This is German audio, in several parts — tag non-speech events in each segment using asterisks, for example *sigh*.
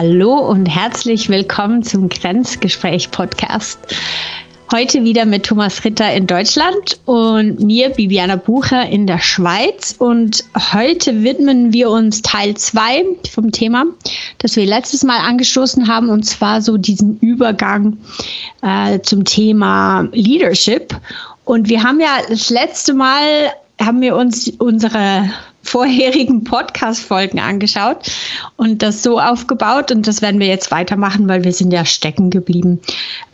Hallo und herzlich willkommen zum Grenzgespräch Podcast. Heute wieder mit Thomas Ritter in Deutschland und mir, Bibiana Bucher, in der Schweiz. Und heute widmen wir uns Teil 2 vom Thema, das wir letztes Mal angestoßen haben, und zwar so diesen Übergang äh, zum Thema Leadership. Und wir haben ja das letzte Mal, haben wir uns unsere vorherigen Podcast-Folgen angeschaut und das so aufgebaut. Und das werden wir jetzt weitermachen, weil wir sind ja stecken geblieben.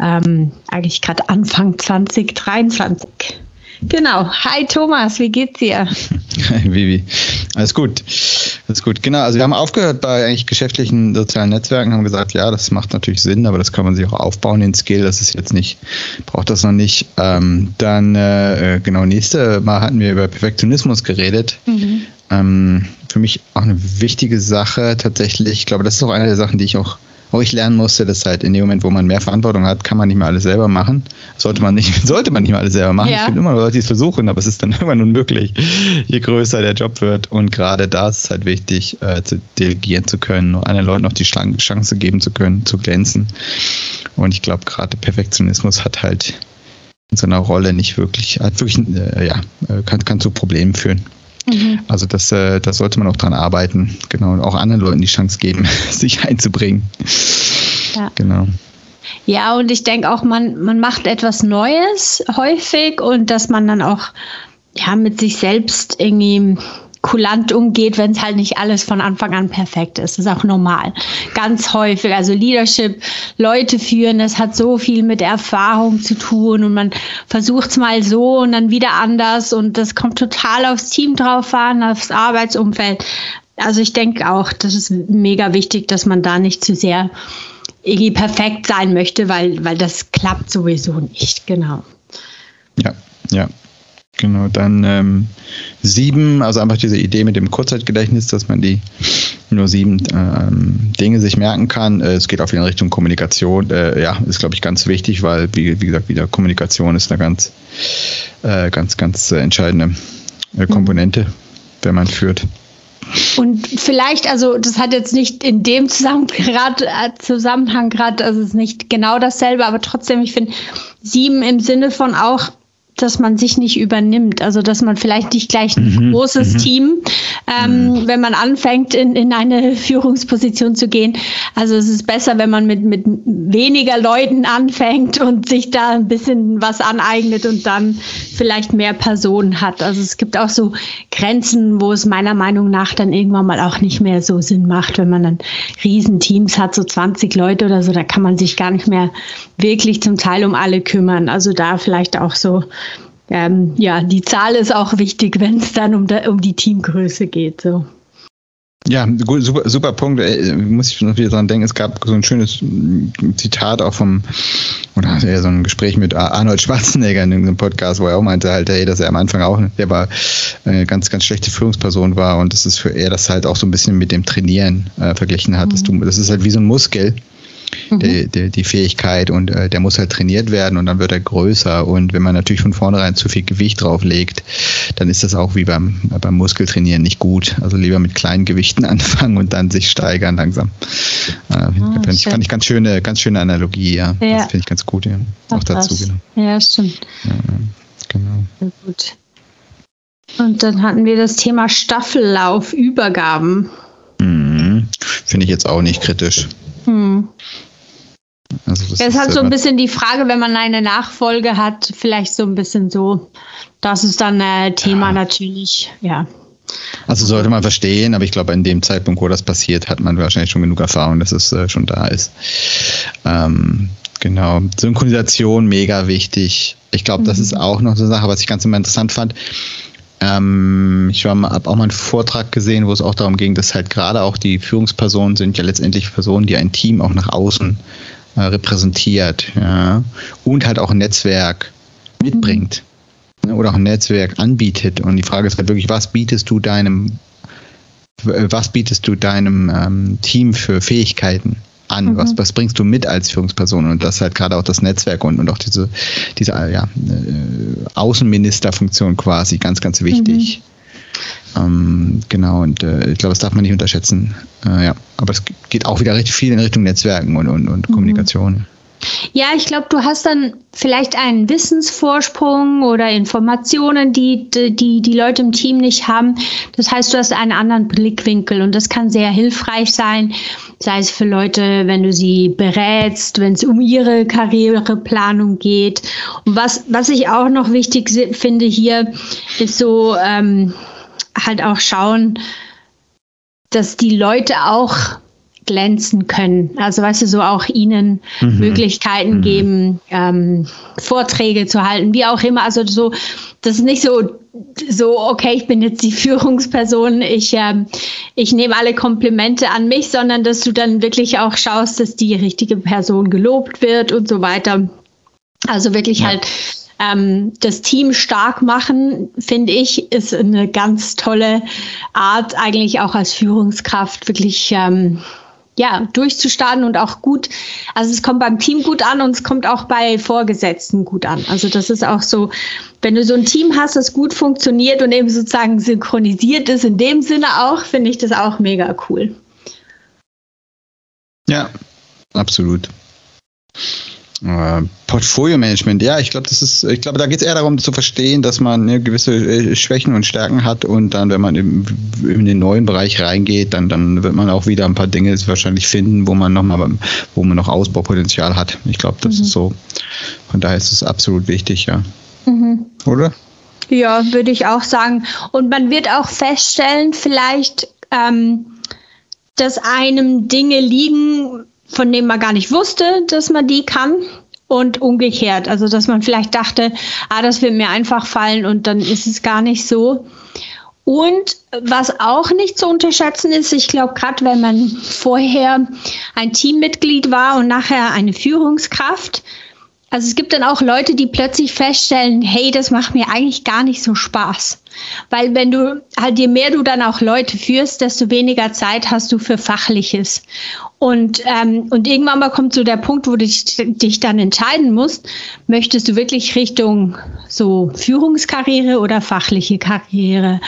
Ähm, eigentlich gerade Anfang 2023. Genau. Hi Thomas, wie geht's dir? Hi Vivi. Alles gut. Alles gut. Genau. Also wir haben aufgehört bei eigentlich geschäftlichen sozialen Netzwerken, haben gesagt, ja, das macht natürlich Sinn, aber das kann man sich auch aufbauen, den Skill. Das ist jetzt nicht, braucht das noch nicht. Ähm, dann, äh, genau, nächste Mal hatten wir über Perfektionismus geredet. Mhm. Ähm, für mich auch eine wichtige Sache tatsächlich. Ich glaube, das ist auch eine der Sachen, die ich auch, auch ich lernen musste, dass halt in dem Moment, wo man mehr Verantwortung hat, kann man nicht mehr alles selber machen. Sollte man nicht, *laughs* sollte man nicht mehr alles selber machen. Ja. Es gibt immer Leute, die es versuchen, aber es ist dann *laughs* irgendwann unmöglich, je größer der Job wird. Und gerade da ist es halt wichtig, äh, zu delegieren zu können, anderen Leuten auch die Chance geben zu können, zu glänzen. Und ich glaube, gerade Perfektionismus hat halt in so einer Rolle nicht wirklich, hat wirklich, äh, ja, äh, kann, kann zu Problemen führen. Mhm. Also das, äh, das sollte man auch dran arbeiten, genau, und auch anderen Leuten die Chance geben, *laughs* sich einzubringen. Ja. Genau. Ja, und ich denke auch, man, man macht etwas Neues häufig und dass man dann auch ja, mit sich selbst irgendwie kulant umgeht, wenn es halt nicht alles von Anfang an perfekt ist. Das ist auch normal. Ganz häufig. Also Leadership, Leute führen, das hat so viel mit Erfahrung zu tun und man versucht es mal so und dann wieder anders und das kommt total aufs Team drauf an, aufs Arbeitsumfeld. Also ich denke auch, das ist mega wichtig, dass man da nicht zu sehr irgendwie perfekt sein möchte, weil, weil das klappt sowieso nicht. Genau. Ja, ja, Genau, dann ähm, sieben, also einfach diese Idee mit dem Kurzzeitgedächtnis, dass man die nur sieben ähm, Dinge sich merken kann. Äh, es geht auf jeden Richtung Kommunikation. Äh, ja, ist, glaube ich, ganz wichtig, weil, wie, wie gesagt, wieder Kommunikation ist eine ganz, äh, ganz, ganz äh, entscheidende äh, Komponente, wenn man führt. Und vielleicht, also das hat jetzt nicht in dem Zusammenhang gerade, äh, Zusammenhang gerade, also es ist nicht genau dasselbe, aber trotzdem, ich finde sieben im Sinne von auch dass man sich nicht übernimmt. Also dass man vielleicht nicht gleich ein mhm. großes mhm. Team, ähm, mhm. wenn man anfängt, in, in eine *laughs* Führungsposition zu gehen. Also es ist besser, wenn man mit, mit weniger Leuten anfängt und sich da ein bisschen was aneignet und dann vielleicht mehr Personen hat. Also es gibt auch so Grenzen, wo es meiner Meinung nach dann irgendwann mal auch nicht mehr so Sinn macht, wenn man dann Riesenteams hat, so 20 Leute oder so, da kann man sich gar nicht mehr wirklich zum Teil um alle kümmern. Also da vielleicht auch so ähm, ja, die Zahl ist auch wichtig, *laughs* wenn es dann um, um die Teamgröße geht. So. Ja, gut, super, super Punkt. Äh, muss ich noch wieder dran denken. Es gab so ein schönes Zitat auch vom, oder eher so ein Gespräch mit Arnold Schwarzenegger in einem Podcast, wo er auch meinte halt, hey, dass er am Anfang auch, der war eine ganz, ganz schlechte Führungsperson war und das ist für er das halt auch so ein bisschen mit dem Trainieren äh, verglichen hat. Mhm. Das, das ist halt wie so ein Muskel mhm. die, die, die, Fähigkeit und äh, der muss halt trainiert werden und dann wird er größer. Und wenn man natürlich von vornherein zu viel Gewicht drauflegt, dann ist das auch wie beim, beim Muskeltrainieren nicht gut. Also lieber mit kleinen Gewichten *laughs* anfangen und dann sich steigern langsam. Äh, ah, fand, ich, fand ich ganz schöne, ganz schöne Analogie, ja. ja. Das finde ich ganz gut, ja. Auch Ach, dazu, genau. Ja, stimmt. Ja, genau. Sehr gut. Und dann hatten wir das Thema Staffellauf, Übergaben. Mhm. Finde ich jetzt auch nicht kritisch. Hm. Also das es ist halt so ein bisschen die Frage, wenn man eine Nachfolge hat, vielleicht so ein bisschen so. Das ist dann ein äh, Thema ja. natürlich, ja. Also sollte man verstehen, aber ich glaube, in dem Zeitpunkt, wo das passiert, hat man wahrscheinlich schon genug Erfahrung, dass es äh, schon da ist. Ähm, genau. Synchronisation, mega wichtig. Ich glaube, mhm. das ist auch noch so eine Sache, was ich ganz immer interessant fand. Ähm, ich habe auch mal einen Vortrag gesehen, wo es auch darum ging, dass halt gerade auch die Führungspersonen sind ja letztendlich Personen, die ein Team auch nach außen äh, repräsentiert ja, und halt auch ein Netzwerk mitbringt ne, oder auch ein Netzwerk anbietet. Und die Frage ist halt wirklich, was bietest du deinem, was bietest du deinem ähm, Team für Fähigkeiten? An? Mhm. Was, was bringst du mit als Führungsperson? Und das halt gerade auch das Netzwerk und, und auch diese, diese ja, äh, Außenministerfunktion quasi ganz, ganz wichtig. Mhm. Ähm, genau, und äh, ich glaube, das darf man nicht unterschätzen. Äh, ja, aber es geht auch wieder richtig viel in Richtung Netzwerken und, und, und mhm. Kommunikation. Ja, ich glaube, du hast dann vielleicht einen Wissensvorsprung oder Informationen, die, die die Leute im Team nicht haben. Das heißt, du hast einen anderen Blickwinkel und das kann sehr hilfreich sein, sei es für Leute, wenn du sie berätst, wenn es um ihre Karriereplanung geht. Und was, was ich auch noch wichtig finde hier, ist so ähm, halt auch schauen, dass die Leute auch glänzen können. Also weißt du, so auch ihnen mhm. Möglichkeiten mhm. geben, ähm, Vorträge zu halten, wie auch immer. Also so, das ist nicht so, so, okay, ich bin jetzt die *laughs* Führungsperson, ich, ähm, ich nehme alle Komplimente an mich, sondern dass du dann wirklich auch schaust, dass die richtige Person gelobt wird und so weiter. Also wirklich ja. halt ähm, das Team stark machen, finde ich, ist eine ganz tolle Art, eigentlich auch als Führungskraft wirklich ähm, ja, durchzustarten und auch gut, also es kommt beim Team gut an und es kommt auch bei Vorgesetzten gut an. Also das ist auch so, wenn du so ein Team hast, das gut funktioniert und eben sozusagen synchronisiert ist, in dem Sinne auch, finde ich das auch mega cool. Ja, absolut. Äh, Portfolio-Management, ja, ich glaube, das ist, ich glaube, da geht es eher darum zu verstehen, dass man ne, gewisse äh, Schwächen und Stärken hat und dann, wenn man im, in den neuen Bereich reingeht, dann, dann wird man auch wieder ein paar Dinge wahrscheinlich finden, wo man noch mal, wo man noch Ausbaupotenzial hat. Ich glaube, das mhm. ist so. Von daher ist es absolut wichtig, ja. Mhm. Oder? Ja, würde ich auch sagen. Und man wird auch feststellen, vielleicht, ähm, dass einem Dinge liegen, von dem man gar nicht wusste, dass man die kann. Und umgekehrt, also dass man vielleicht dachte, ah, das wird mir einfach fallen und dann ist es gar nicht so. Und was auch nicht zu unterschätzen ist, ich glaube, gerade wenn man vorher ein Teammitglied war und nachher eine Führungskraft, also es gibt dann auch Leute, die plötzlich feststellen, hey, das macht mir eigentlich gar nicht so Spaß. Weil wenn du halt, je mehr du dann auch Leute führst, desto weniger Zeit hast du für Fachliches. Und, ähm, und irgendwann mal kommt so der Punkt, wo du dich, dich dann entscheiden musst, möchtest du wirklich Richtung so Führungskarriere oder fachliche Karriere?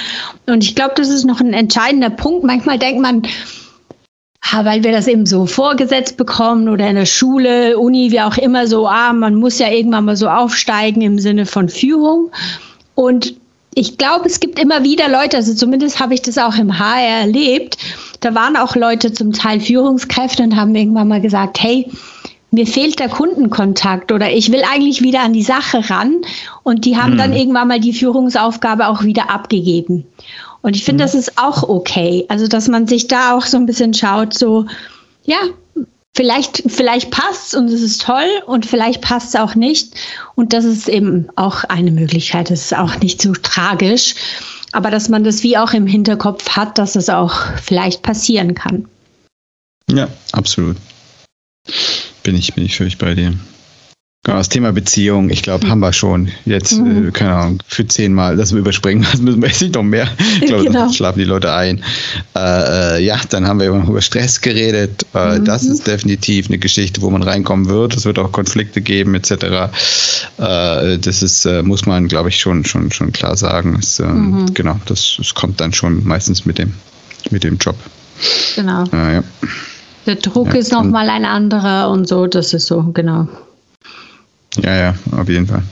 Und ich glaube, das ist noch ein entscheidender Punkt. Manchmal denkt man, weil wir das eben so vorgesetzt bekommen oder in der Schule, Uni, wie auch immer so, ah, man muss ja irgendwann mal so aufsteigen im Sinne von Führung. Und ich glaube, es gibt immer wieder Leute, also zumindest habe ich das auch im HR erlebt, da waren auch Leute zum Teil Führungskräfte und haben irgendwann mal gesagt, hey, mir fehlt der Kundenkontakt oder ich will eigentlich wieder an die Sache ran. Und die haben hm. dann irgendwann mal die Führungsaufgabe auch wieder abgegeben. Und ich finde, mhm. das ist auch okay. Also, dass man sich da auch so ein bisschen schaut, so, ja, vielleicht, vielleicht passt und es ist toll und vielleicht passt es auch nicht. Und das ist eben auch eine Möglichkeit. Das ist auch nicht so tragisch. Aber dass man das wie auch im Hinterkopf hat, dass es auch vielleicht passieren kann. Ja, absolut. Bin ich, bin ich völlig bei dir. Genau, das Thema Beziehung, ich glaube, haben wir schon jetzt, mhm. äh, keine Ahnung, für zehnmal, das wir überspringen, *laughs* das müssen wir jetzt nicht noch mehr. Ich glaube, genau. schlafen die Leute ein. Äh, äh, ja, dann haben wir über Stress geredet. Äh, mhm. Das ist definitiv eine Geschichte, wo man reinkommen wird. Es wird auch Konflikte geben, etc. Äh, das ist, äh, muss man, glaube ich, schon, schon, schon klar sagen. Es, ähm, mhm. Genau, das, das kommt dann schon meistens mit dem, mit dem Job. Genau. ja. Der Druck ja, ist nochmal ein anderer und so, das ist so, genau. Ja, ja, auf jeden Fall.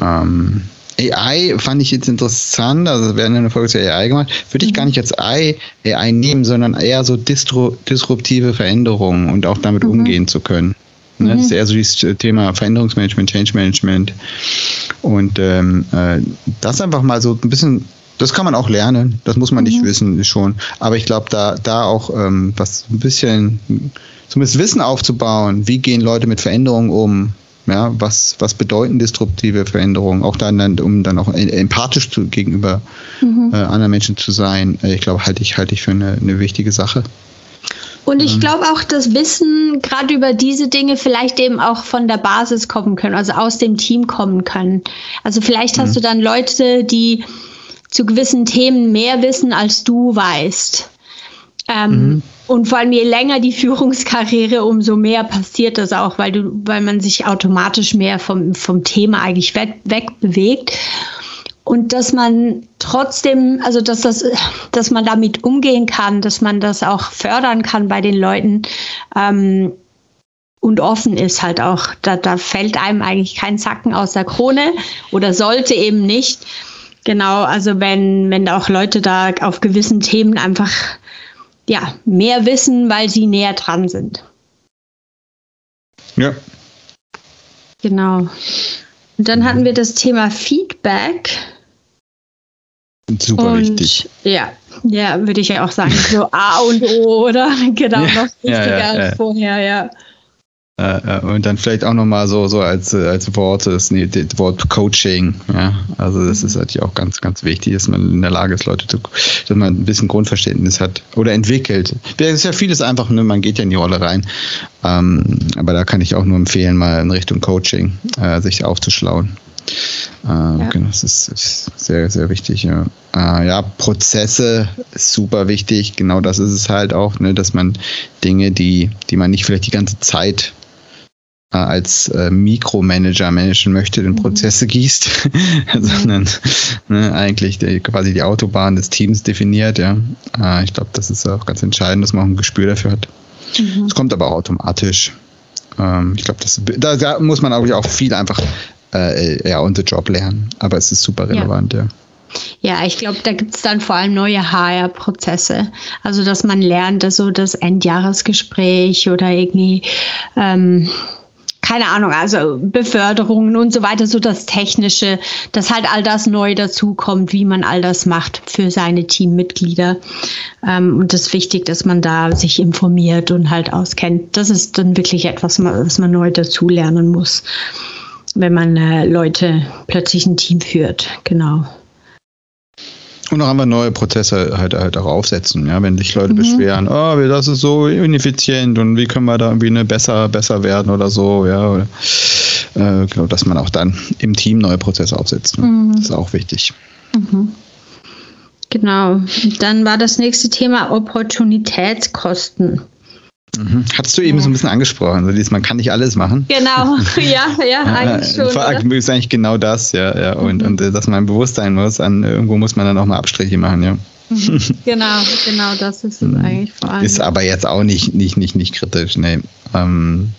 Ähm, AI fand ich jetzt interessant, also wir haben eine Folge zur AI gemacht, würde ich mhm. gar nicht als AI, AI nehmen, sondern eher so distro, disruptive Veränderungen und auch damit mhm. umgehen zu können. Ne? Mhm. Das ist eher so dieses Thema Veränderungsmanagement, Change Management und ähm, äh, das einfach mal so ein bisschen das kann man auch lernen, das muss man nicht mhm. wissen schon. Aber ich glaube, da, da auch ähm, was ein bisschen, zumindest Wissen aufzubauen, wie gehen Leute mit Veränderungen um, ja, was, was bedeuten disruptive Veränderungen? Auch dann, um dann auch empathisch zu, gegenüber mhm. äh, anderen Menschen zu sein. Äh, ich glaube, halte ich, halte ich für eine, eine wichtige Sache. Und ich ähm. glaube auch, dass Wissen gerade über diese Dinge vielleicht eben auch von der Basis kommen können, also aus dem Team kommen können. Also vielleicht hast mhm. du dann Leute, die zu gewissen Themen mehr wissen, als du weißt. Ähm, mhm. Und vor allem je länger die *laughs* Führungskarriere, umso mehr passiert das auch, weil du, weil man sich automatisch mehr vom, vom Thema eigentlich weg, wegbewegt. und dass man trotzdem, also dass das, dass man damit umgehen kann, dass man das auch fördern kann bei den Leuten ähm, und offen ist halt auch. Da, da fällt einem eigentlich kein Zacken aus der Krone oder sollte eben nicht. Genau, also wenn, wenn auch Leute da auf gewissen Themen einfach ja, mehr wissen, weil sie näher dran sind. Ja. Genau. Und dann hatten wir das Thema Feedback. Super und, wichtig. Ja, ja, würde ich ja auch sagen. So A und O, oder? *laughs* Genau, ja, noch wichtiger ja, ja, als vorher, ja. Äh, äh, und dann vielleicht auch nochmal so, so als, äh, als Wort, das, nee, das Wort Coaching. Ja? Also das ist natürlich auch ganz, ganz wichtig, dass man in der Lage ist, Leute zu, dass man ein bisschen Grundverständnis hat oder entwickelt. Es ist ja vieles einfach, ne? man geht ja in die Rolle rein. Ähm, aber da kann ich auch nur empfehlen, mal in Richtung Coaching äh, sich aufzuschlauen. Äh, ja. Genau, das ist, ist, sehr, sehr wichtig. Ja. Äh, ja, Prozesse ist super wichtig. Genau das ist es halt auch, ne, dass man Dinge, die, die man nicht vielleicht die ganze Zeit als äh, Mikromanager managen möchte, in mhm. Prozesse gießt, *laughs* sondern ne, eigentlich die, quasi die Autobahn des Teams definiert. Ja, äh, ich glaube, das ist auch ganz entscheidend, dass man auch ein Gespür dafür hat. Es mhm. kommt aber auch automatisch. Ähm, ich glaube, da, da, muss man auch viel einfach äh, ja, on the job lernen. Aber es ist super relevant, ja. ja. Ja, ich glaube, da gibt es dann vor allem neue HR-Prozesse. Also, dass man lernt, dass so das Endjahresgespräch oder irgendwie ähm, keine Ahnung, also Beförderungen und so weiter, so das Technische, dass halt all das neu dazukommt, wie man all das macht für seine Teammitglieder. Ähm, und das ist wichtig, dass man da sich informiert und halt auskennt. Das ist dann wirklich etwas, was man neu dazulernen muss, wenn man äh, Leute plötzlich ein Team führt. Genau. Und noch einmal neue Prozesse halt, halt auch aufsetzen, ja, wenn sich Leute mhm. beschweren, oh, das ist so ineffizient und wie können wir da irgendwie eine besser, besser werden oder so, ja, oder, äh, genau, dass man auch dann im Team neue Prozesse aufsetzt. Ne? Mhm. Das ist auch wichtig. Mhm. Genau. Dann war das nächste Thema Opportunitätskosten. Mhm. Hattest du eben ja. so ein bisschen angesprochen, so dieses, man kann nicht alles machen. Genau, *laughs* ja, ja, *laughs* eigentlich schon. Vor allem ist eigentlich genau das, ja, ja. Und, mhm. und äh, dass man bewusst sein muss, an irgendwo muss man dann auch mal Abstriche machen, ja. Mhm. Genau, genau, das ist es mhm. eigentlich vor allem. Ist aber jetzt auch nicht, nicht, nicht, nicht kritisch, nee. Ähm,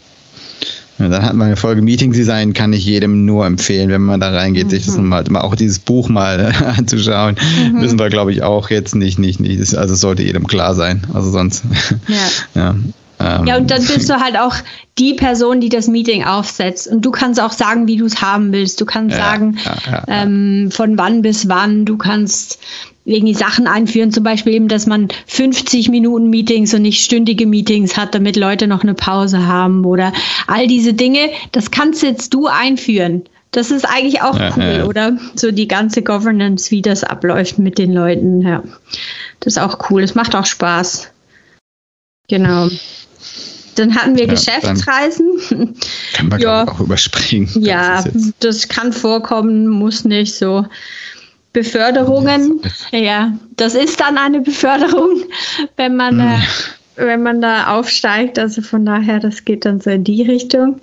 ja, dann hat man eine Folge Meeting Design, kann ich jedem nur empfehlen, wenn man da reingeht, mhm. sich das mal, auch dieses Buch mal *laughs* anzuschauen. Mhm. Müssen wir, glaube ich, auch jetzt nicht, nicht, nicht. Also sollte jedem klar sein. Also sonst. Ja. ja. Ähm, ja, und dann bist du halt auch die Person, die das Meeting aufsetzt. Und du kannst auch sagen, wie du es haben willst. Du kannst ja, sagen, ja, ja, ähm, von wann bis wann. Du kannst irgendwie Sachen einführen, zum Beispiel eben, dass man 50 Minuten Meetings und nicht stündige Meetings hat, damit Leute noch eine Pause haben oder all diese Dinge. Das kannst jetzt du einführen. Das ist eigentlich auch cool, oder? So die ganze Governance, wie das abläuft mit den Leuten. Ja, das ist auch cool. Es macht auch Spaß. Genau. Dann hatten wir ja, Geschäftsreisen. Kann man ja. auch überspringen. Ja, das, das, kann vorkommen, muss nicht so. Beförderungen, ja, das ist dann eine Beförderung, wenn man, mhm. äh, wenn man da aufsteigt. Also von daher, das geht dann so in die Richtung.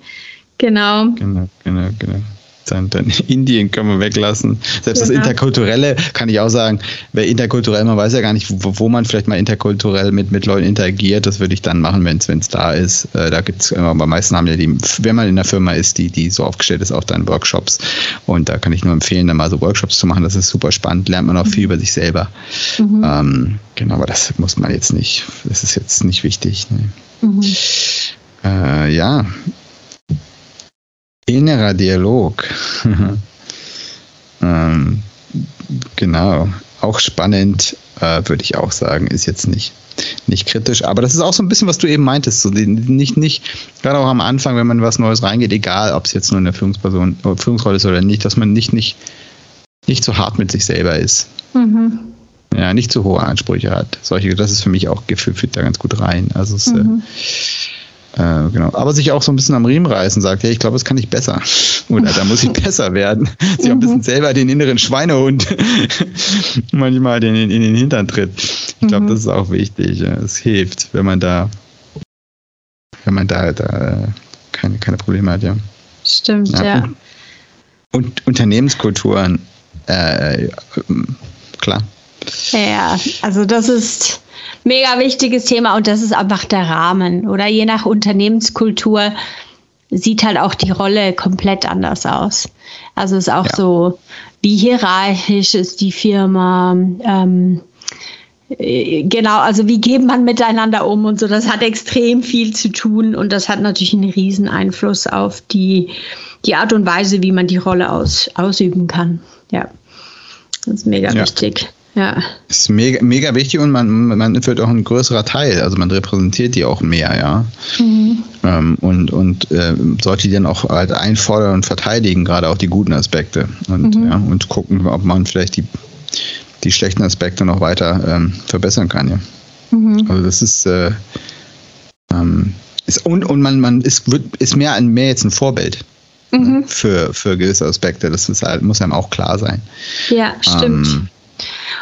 Genau. Genau, genau, genau dann, dann *laughs* Indien können wir weglassen. Selbst genau. das Interkulturelle kann ich auch sagen, wer interkulturell, man weiß ja gar nicht, wo, wo man vielleicht mal interkulturell mit, mit Leuten interagiert, das würde ich dann machen, wenn es da ist. Äh, da gibt es, aber meisten haben ja die, wenn man in der Firma ist, die, die so aufgestellt ist, auch dann Workshops. Und da kann ich nur empfehlen, dann mal so Workshops zu machen. Das ist super spannend, lernt man auch viel über sich selber. Mhm. Ähm, genau, aber das muss man jetzt nicht, das ist jetzt nicht wichtig. Ne? Mhm. Äh, ja, Innerer Dialog. *laughs* ähm, genau. Auch spannend, äh, würde ich auch sagen. Ist jetzt nicht, nicht kritisch. Aber das ist auch so ein bisschen, was du eben meintest. So, nicht, nicht, gerade auch am Anfang, wenn man was Neues reingeht, egal ob es jetzt nur eine Führungsperson, Führungsrolle ist oder nicht, dass man nicht, nicht, nicht so hart mit sich selber ist. Mhm. Ja, nicht zu hohe Ansprüche hat. Solche, das ist für mich auch gefühlt da ganz gut rein. Also es, äh, mhm. äh, äh, genau. Aber sich auch so ein bisschen am Riemen reißen, sagt, ja, ich glaube, das kann ich besser. *laughs* Oder da muss ich besser werden. sich auch ein bisschen mhm. selber den inneren Schweinehund *laughs* manchmal in, in, den Hintern tritt. Ich glaube, mhm. das ist auch wichtig. Es hilft, wenn man da, wenn man da, da keine, keine Probleme hat, ja. Stimmt, ja. ja. Und Unternehmenskulturen Äh, klar. Ja, also das ist mega wichtiges Thema und das ist einfach der Rahmen. Oder je nach Unternehmenskultur sieht halt auch die Rolle komplett anders aus. Also ist auch ja. so, wie hierarchisch ist die Firma, ähm, äh, Genau, also wie geht man miteinander um und so, das hat extrem viel zu tun und das hat natürlich einen riesen Einfluss auf die, die Art und Weise, wie man die Rolle aus, ausüben kann. Ja, das ist mega ja. wichtig. Ja. Ist mega, mega wichtig und man, man wird auch ein größerer Teil, also man repräsentiert die auch mehr, ja. Mhm. Ähm, und und äh, sollte die dann auch halt einfordern und verteidigen, gerade auch die guten Aspekte. Und, mhm. ja, und gucken, ob man vielleicht die, die schlechten Aspekte noch weiter ähm, verbessern kann, ja. Mhm. Also das ist, äh, ähm, ist und, und man, man ist, wird, ist mehr, mehr jetzt ein Vorbild. Mhm. Für, für gewisse Aspekte. Das ist halt, muss einem auch klar sein. Ja, stimmt. Ähm,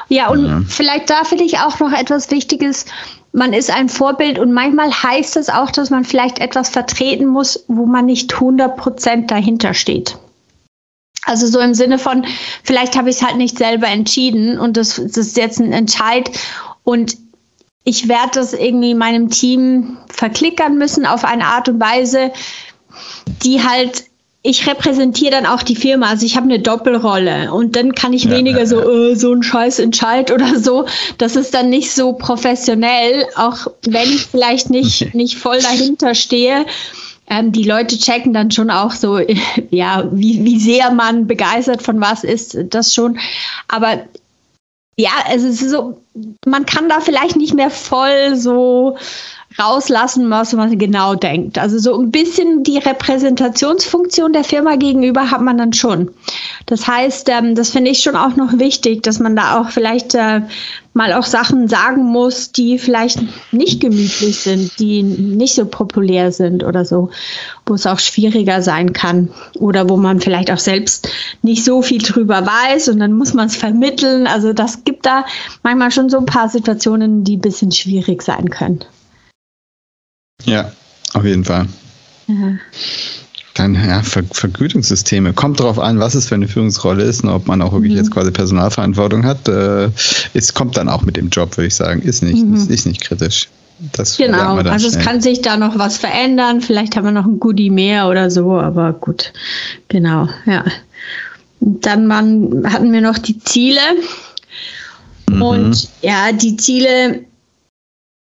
ja, und ja. vielleicht da finde ich auch noch etwas Wichtiges. Man ist ein Vorbild und manchmal heißt es auch, dass man vielleicht etwas vertreten muss, wo man nicht 100 Prozent dahinter steht. Also so im Sinne von, vielleicht habe ich es halt nicht selber entschieden und das, das ist jetzt ein Entscheid und ich werde das irgendwie meinem Team verklickern müssen auf eine Art und Weise, die halt ich repräsentiere dann auch die Firma, also ich habe eine Doppelrolle und dann kann ich ja, weniger ja, so äh, so ein Scheiß Entscheid oder so. Das ist dann nicht so professionell, auch wenn ich vielleicht nicht *laughs* nicht voll dahinter stehe. Ähm, die Leute checken dann schon auch so, *laughs* ja, wie, wie sehr man begeistert von was ist, das schon. Aber ja, es ist so, man kann da vielleicht nicht mehr voll so rauslassen, was man genau denkt. Also so ein bisschen die Repräsentationsfunktion der Firma gegenüber hat man dann schon. Das heißt, ähm, das finde ich schon auch noch wichtig, dass man da auch vielleicht äh, mal auch Sachen sagen muss, die vielleicht nicht gemütlich sind, die nicht so populär sind oder so, wo es auch schwieriger sein kann oder wo man vielleicht auch selbst nicht so viel drüber weiß und dann muss man es vermitteln. Also das gibt da manchmal schon so ein paar Situationen, die ein bisschen schwierig sein können. Ja, auf jeden Fall. Ja. Dann ja, Ver Vergütungssysteme. Kommt darauf an, was es für eine Führungsrolle ist und ob man auch wirklich mhm. jetzt quasi Personalverantwortung hat. Äh, es kommt dann auch mit dem Job, würde ich sagen. Ist nicht, mhm. ist nicht kritisch. Das genau, also schnell. es kann sich da noch was verändern. Vielleicht haben wir noch ein Goodie mehr oder so, aber gut. Genau, ja. Dann man, hatten wir noch die Ziele. Mhm. Und ja, die Ziele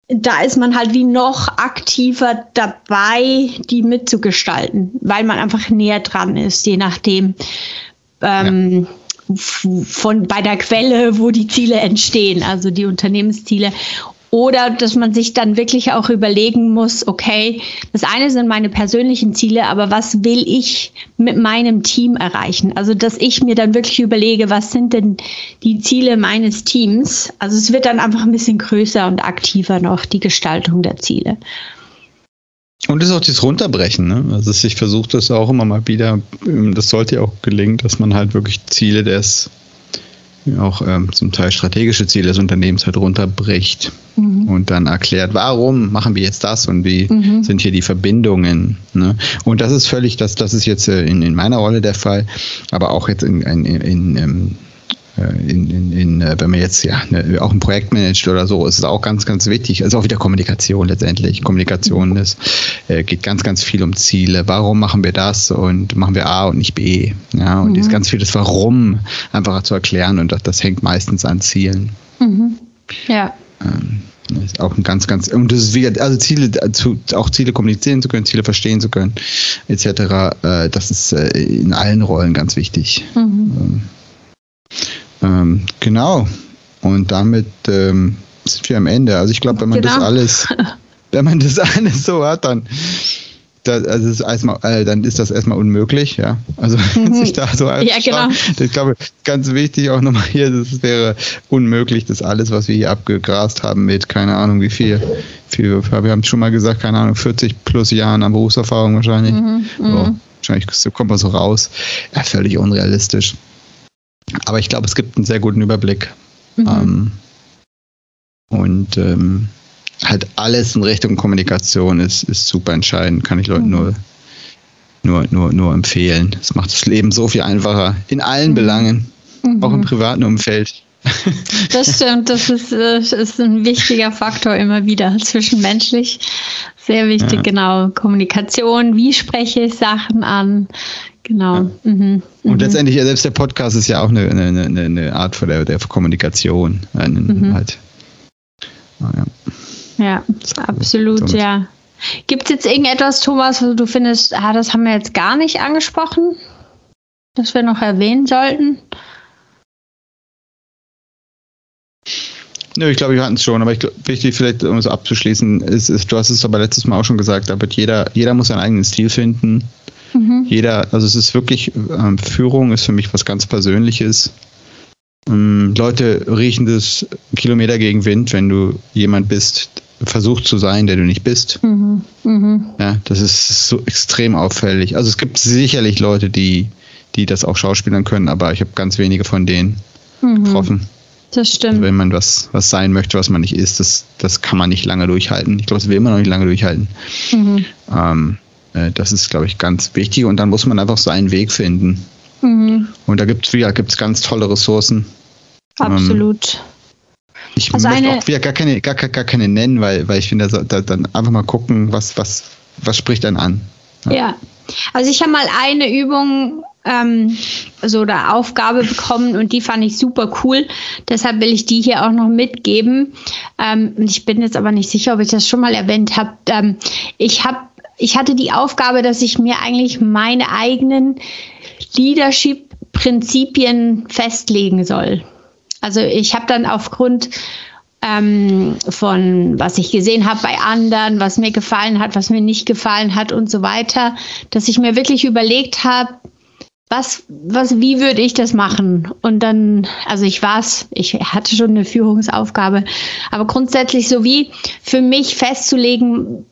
da ist man halt wie noch aktiver dabei, die mitzugestalten, weil man einfach näher dran ist, je nachdem. Ähm, ja. von bei der Quelle, wo die Ziele entstehen, also die Unternehmensziele. Oder dass man sich dann wirklich auch überlegen muss, okay, das eine sind meine persönlichen Ziele, aber was will ich mit meinem Team erreichen? Also, dass ich mir dann wirklich überlege, was sind denn die Ziele meines Teams? Also, es wird dann einfach ein bisschen größer und aktiver noch, die Gestaltung der Ziele. Und es ist auch das Runterbrechen, ne? Also ich versuche das auch immer mal wieder, das sollte ja auch gelingen, dass man halt wirklich Ziele des auch ähm, zum Teil strategische Ziele des Unternehmens halt runterbricht mhm. und dann erklärt, warum machen wir jetzt das und wie mhm. sind hier die Verbindungen. Ne? Und das ist völlig, das, das ist jetzt äh, in, in meiner Rolle der Fall, aber auch jetzt in, in, in, in ähm, äh, in, in, in, äh, wenn man jetzt ja ne, auch ein Projekt managt oder so, ist es auch ganz, ganz wichtig. Also auch wieder Kommunikation letztendlich. Kommunikation ist, äh, geht ganz, ganz viel um Ziele. Warum machen wir das und machen wir A und nicht B? Ja, und mhm. ist ganz vieles Warum einfacher zu erklären und das, das hängt meistens an Zielen. Mhm. Ja. Ähm, das ist auch ein ganz, ganz, und das ist wie, also Ziele, zu, auch Ziele kommunizieren zu können, Ziele verstehen zu können, etc., äh, das ist äh, in allen Rollen ganz wichtig. Mhm. Ähm, ähm, genau. Und damit ähm, sind wir am Ende. Also ich glaube, wenn man genau. das alles, *laughs* wenn man das alles so hat, dann, da, also ist erstmal, äh, dann ist das erstmal unmöglich, ja. Also *laughs* mhm. sich da so ja, genau. Ich glaube, ganz wichtig auch nochmal hier, das wäre unmöglich, das alles, was wir hier abgegrast haben mit, keine Ahnung, wie viel, viel wir haben schon mal gesagt, keine Ahnung, 40 plus Jahren an Berufserfahrung wahrscheinlich. Mhm. So, mhm. wahrscheinlich kommt man so raus. Ja, völlig unrealistisch. Aber ich glaube, es gibt einen sehr guten Überblick. Mhm. Ähm, und ähm, halt alles in Richtung Kommunikation ist, ist super entscheidend, kann ich Leuten mhm. nur, nur, nur, nur empfehlen. Es macht das Leben so viel einfacher in allen mhm. Belangen. mhm. auch im privaten Umfeld. Das stimmt, das ist, das ist ein wichtiger Faktor immer wieder, zwischenmenschlich. Sehr wichtig, ja. genau. Kommunikation, wie spreche ich Sachen an? Genau. Ja. Mhm. Und mhm. letztendlich, selbst der Podcast ist ja auch eine, eine, eine Art von der, der Kommunikation. Mhm. Halt. Ah, ja. ja, absolut, so ja. Gibt es jetzt irgendetwas, Thomas, wo du findest, ah, das haben wir jetzt gar nicht angesprochen, das wir noch erwähnen sollten? Nö, ich glaube, wir hatten es schon, aber ich glaub, wichtig vielleicht, um es abzuschließen, ist, ist, du hast es aber letztes Mal auch schon gesagt, da wird jeder, jeder muss seinen eigenen Stil finden. Mhm. Jeder, also es ist wirklich, ähm, Führung ist für mich was ganz Persönliches. Ähm, Leute riechen das Kilometer gegen Wind, wenn du jemand bist, versucht zu sein, der du nicht bist. Mhm. Mhm. Ja, das ist so extrem auffällig. Also es gibt sicherlich Leute, die, die das auch schauspielern können, aber ich habe ganz wenige von denen mhm. getroffen. Das stimmt. Wenn man was, was sein möchte, was man nicht ist, das, das kann man nicht lange durchhalten. Ich glaube, das will man noch nicht lange durchhalten. Mhm. Ähm, äh, das ist, glaube ich, ganz wichtig. Und dann muss man einfach seinen Weg finden. Mhm. Und da gibt es ja, gibt's ganz tolle Ressourcen. Absolut. Ähm, ich also möchte auch wieder gar keine, gar, gar, gar keine nennen, weil, weil ich finde, da, da, dann einfach mal gucken, was, was, was spricht dann an. Ja. ja. Also ich habe mal eine Übung ähm, so eine Aufgabe bekommen und die fand ich super cool. Deshalb will ich die hier auch noch mitgeben. Ähm, ich bin jetzt aber nicht sicher, ob ich das schon mal erwähnt habe. Ähm, ich habe ich hatte die Aufgabe, dass ich mir eigentlich meine eigenen Leadership-Prinzipien festlegen soll. Also ich habe dann aufgrund ähm, von was ich gesehen habe bei anderen, was mir gefallen hat, was mir nicht gefallen hat und so weiter, dass ich mir wirklich überlegt habe, was, was, wie würde ich das machen? Und dann, also ich war's, ich hatte schon eine Führungsaufgabe, aber grundsätzlich so wie für mich festzulegen,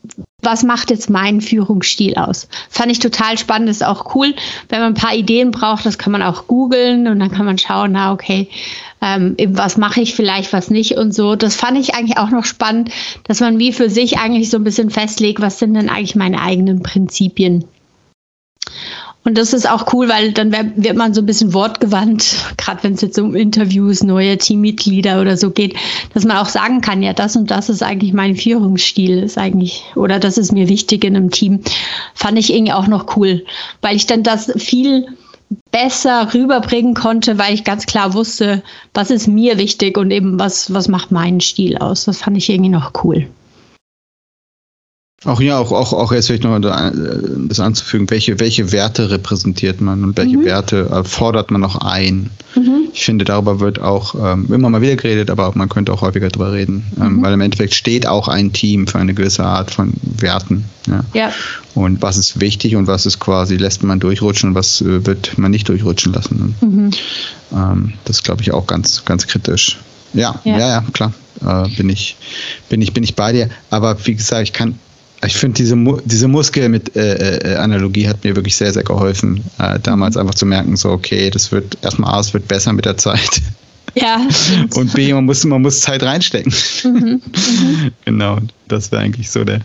was macht jetzt meinen Führungsstil aus? Fand ich total spannend, ist auch cool. Wenn man ein paar Ideen braucht, das kann man auch googeln und dann kann man schauen, na okay, ähm, was mache ich vielleicht, was nicht und so. Das fand ich eigentlich auch noch spannend, dass man wie für sich eigentlich so ein bisschen festlegt, was sind denn eigentlich meine eigenen Prinzipien. Und das ist auch cool, weil dann wird man so ein bisschen wortgewandt, *laughs* gerade wenn es jetzt um Interviews, neue Teammitglieder oder so geht, dass man auch sagen kann, ja, das und das ist eigentlich mein Führungsstil, ist eigentlich, oder das ist mir wichtig in einem Team. Fand ich irgendwie auch noch cool, weil ich dann das viel besser rüberbringen konnte, weil ich ganz klar wusste, was ist mir wichtig und eben was, was macht meinen Stil aus. Das fand ich irgendwie noch cool. Auch ja, auch, auch, auch jetzt vielleicht noch das anzufügen, welche, welche Werte repräsentiert man und welche mhm. Werte äh, fordert man noch ein. Mhm. Ich finde, darüber wird auch ähm, immer mal wieder geredet, aber man könnte auch häufiger darüber reden, ähm, mhm. weil im Endeffekt steht auch ein Team für eine gewisse Art von Werten. Ja. ja. Und was ist wichtig und was ist quasi, lässt man durchrutschen und was äh, wird man nicht durchrutschen lassen. Mhm. Ähm, das glaube ich auch ganz, ganz kritisch. Ja, ja, ja, ja klar. Äh, bin ich, bin ich, bin ich bei dir. Aber wie gesagt, ich kann ich finde, diese, diese Muskel-Analogie äh, äh, hat mir wirklich sehr, sehr geholfen, äh, damals einfach zu merken, so, okay, das wird erstmal A, es wird besser mit der Zeit. Ja. *laughs* Und B, man muss, man muss Zeit reinstecken. Mhm, *laughs* mhm. Genau, das wäre eigentlich so der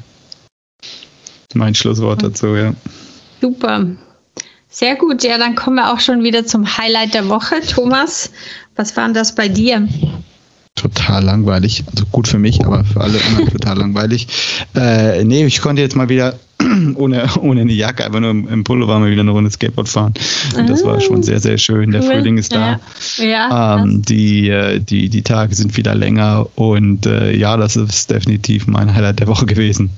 mein Schlusswort dazu, ja. Super. Sehr gut. Ja, dann kommen wir auch schon wieder zum Highlight der Woche. Thomas, was war denn das bei dir? Total langweilig. Also gut für mich, aber für alle anderen total *laughs* langweilig. Äh, nee, ich konnte jetzt mal wieder *clears throat* ohne, ohne eine Jacke, einfach nur im, im Pullover mal wieder eine Runde Skateboard fahren. Und das war schon sehr, sehr schön. Der cool. Frühling ist da. Ja. ja ähm, die, äh, die, die Tage sind wieder länger und äh, ja, das ist definitiv mein Highlight der Woche gewesen.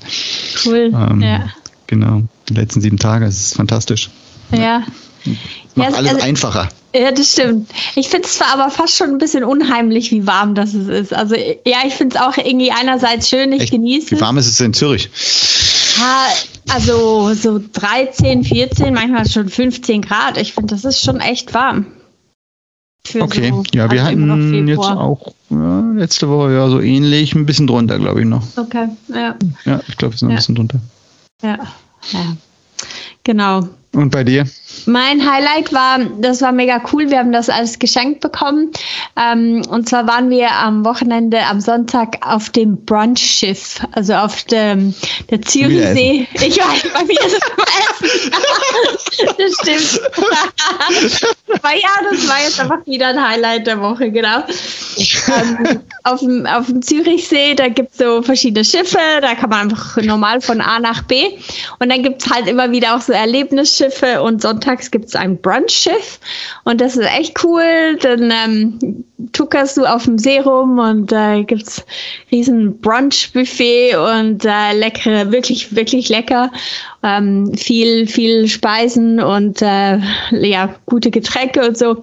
Cool. Ähm, ja. Genau. Die letzten sieben Tage, es ist fantastisch. Ja. Macht ja, alles also, einfacher. Ja, das stimmt. Ich finde es zwar aber fast schon ein bisschen unheimlich, wie warm das ist. Also ja, ich finde es auch irgendwie einerseits schön, ich genieße Wie warm ist es in Zürich? Ja, also so 13, 14, manchmal schon 15 Grad. Ich finde, das ist schon echt warm. okay, so, ja, wir hatten jetzt auch ja, letzte Woche ja so ähnlich, ein bisschen drunter, glaube ich noch. Okay, ja. Ja, ich glaube, wir sind ja. ein bisschen drunter. Ja, ja. Genau. Und bei dir? Mein Highlight war, das war mega cool. Wir haben das als Geschenk bekommen. Ähm, und zwar waren wir am Wochenende, am Sonntag auf dem Brunchschiff, also auf dem der Zürichsee. *laughs* Ich weiß, bei mir ist es Essen. *laughs* das stimmt. *laughs* Aber ja, das war jetzt einfach wieder ein Highlight der Woche, genau. Ähm, auf, dem, auf dem Zürichsee, da gibt es so verschiedene Schiffe, da kann man einfach normal von A nach B. Und dann gibt es halt immer wieder auch so Erlebnisschiffe und sonntags gibt es ein Brunchschiff. Und das ist echt cool. Dann ähm, tuckerst du auf dem See rum und da äh, gibt es riesen Brunch-Buffet und äh, leckere, wirklich, wirklich lecker. Ähm, viel, viel Speisen und äh, ja, gute Getränke und so.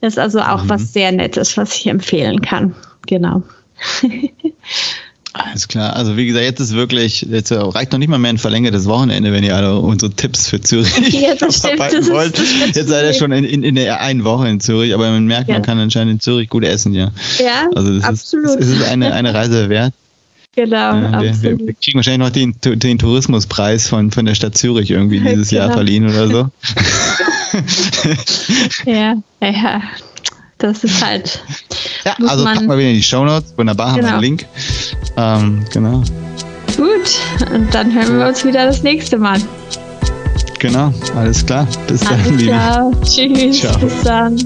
Das ist also auch mhm. was sehr Nettes, was ich empfehlen kann. Genau. *laughs* Alles klar. Also wie gesagt, jetzt ist wirklich, jetzt reicht noch nicht mal mehr ein verlängertes Wochenende, wenn ihr alle unsere Tipps für Zürich *laughs* ja, verarbeiten wollt. jetzt seid ihr schon in, in, in, der einen Woche in Zürich, aber man merkt, ja. man kann anscheinend in Zürich gut essen, ja. Ja, also das absolut. Ist, es ist eine, eine Reise wert. Genau, ja, wir, wir, wir, kriegen wahrscheinlich noch den, den Tourismuspreis von, von der Stadt Zürich irgendwie dieses genau. Jahr verliehen oder so. *laughs* ja, ja. Das ist halt. Ja, also packen wir wieder in die Show Notes. Wunderbar, genau. haben wir genau. einen Link. Ähm, genau. Gut, und dann hören wir uns wieder das nächste Mal. Genau, alles klar. Bis alles dann, klar. Liebe. Tschüss. Ciao. Bis dann.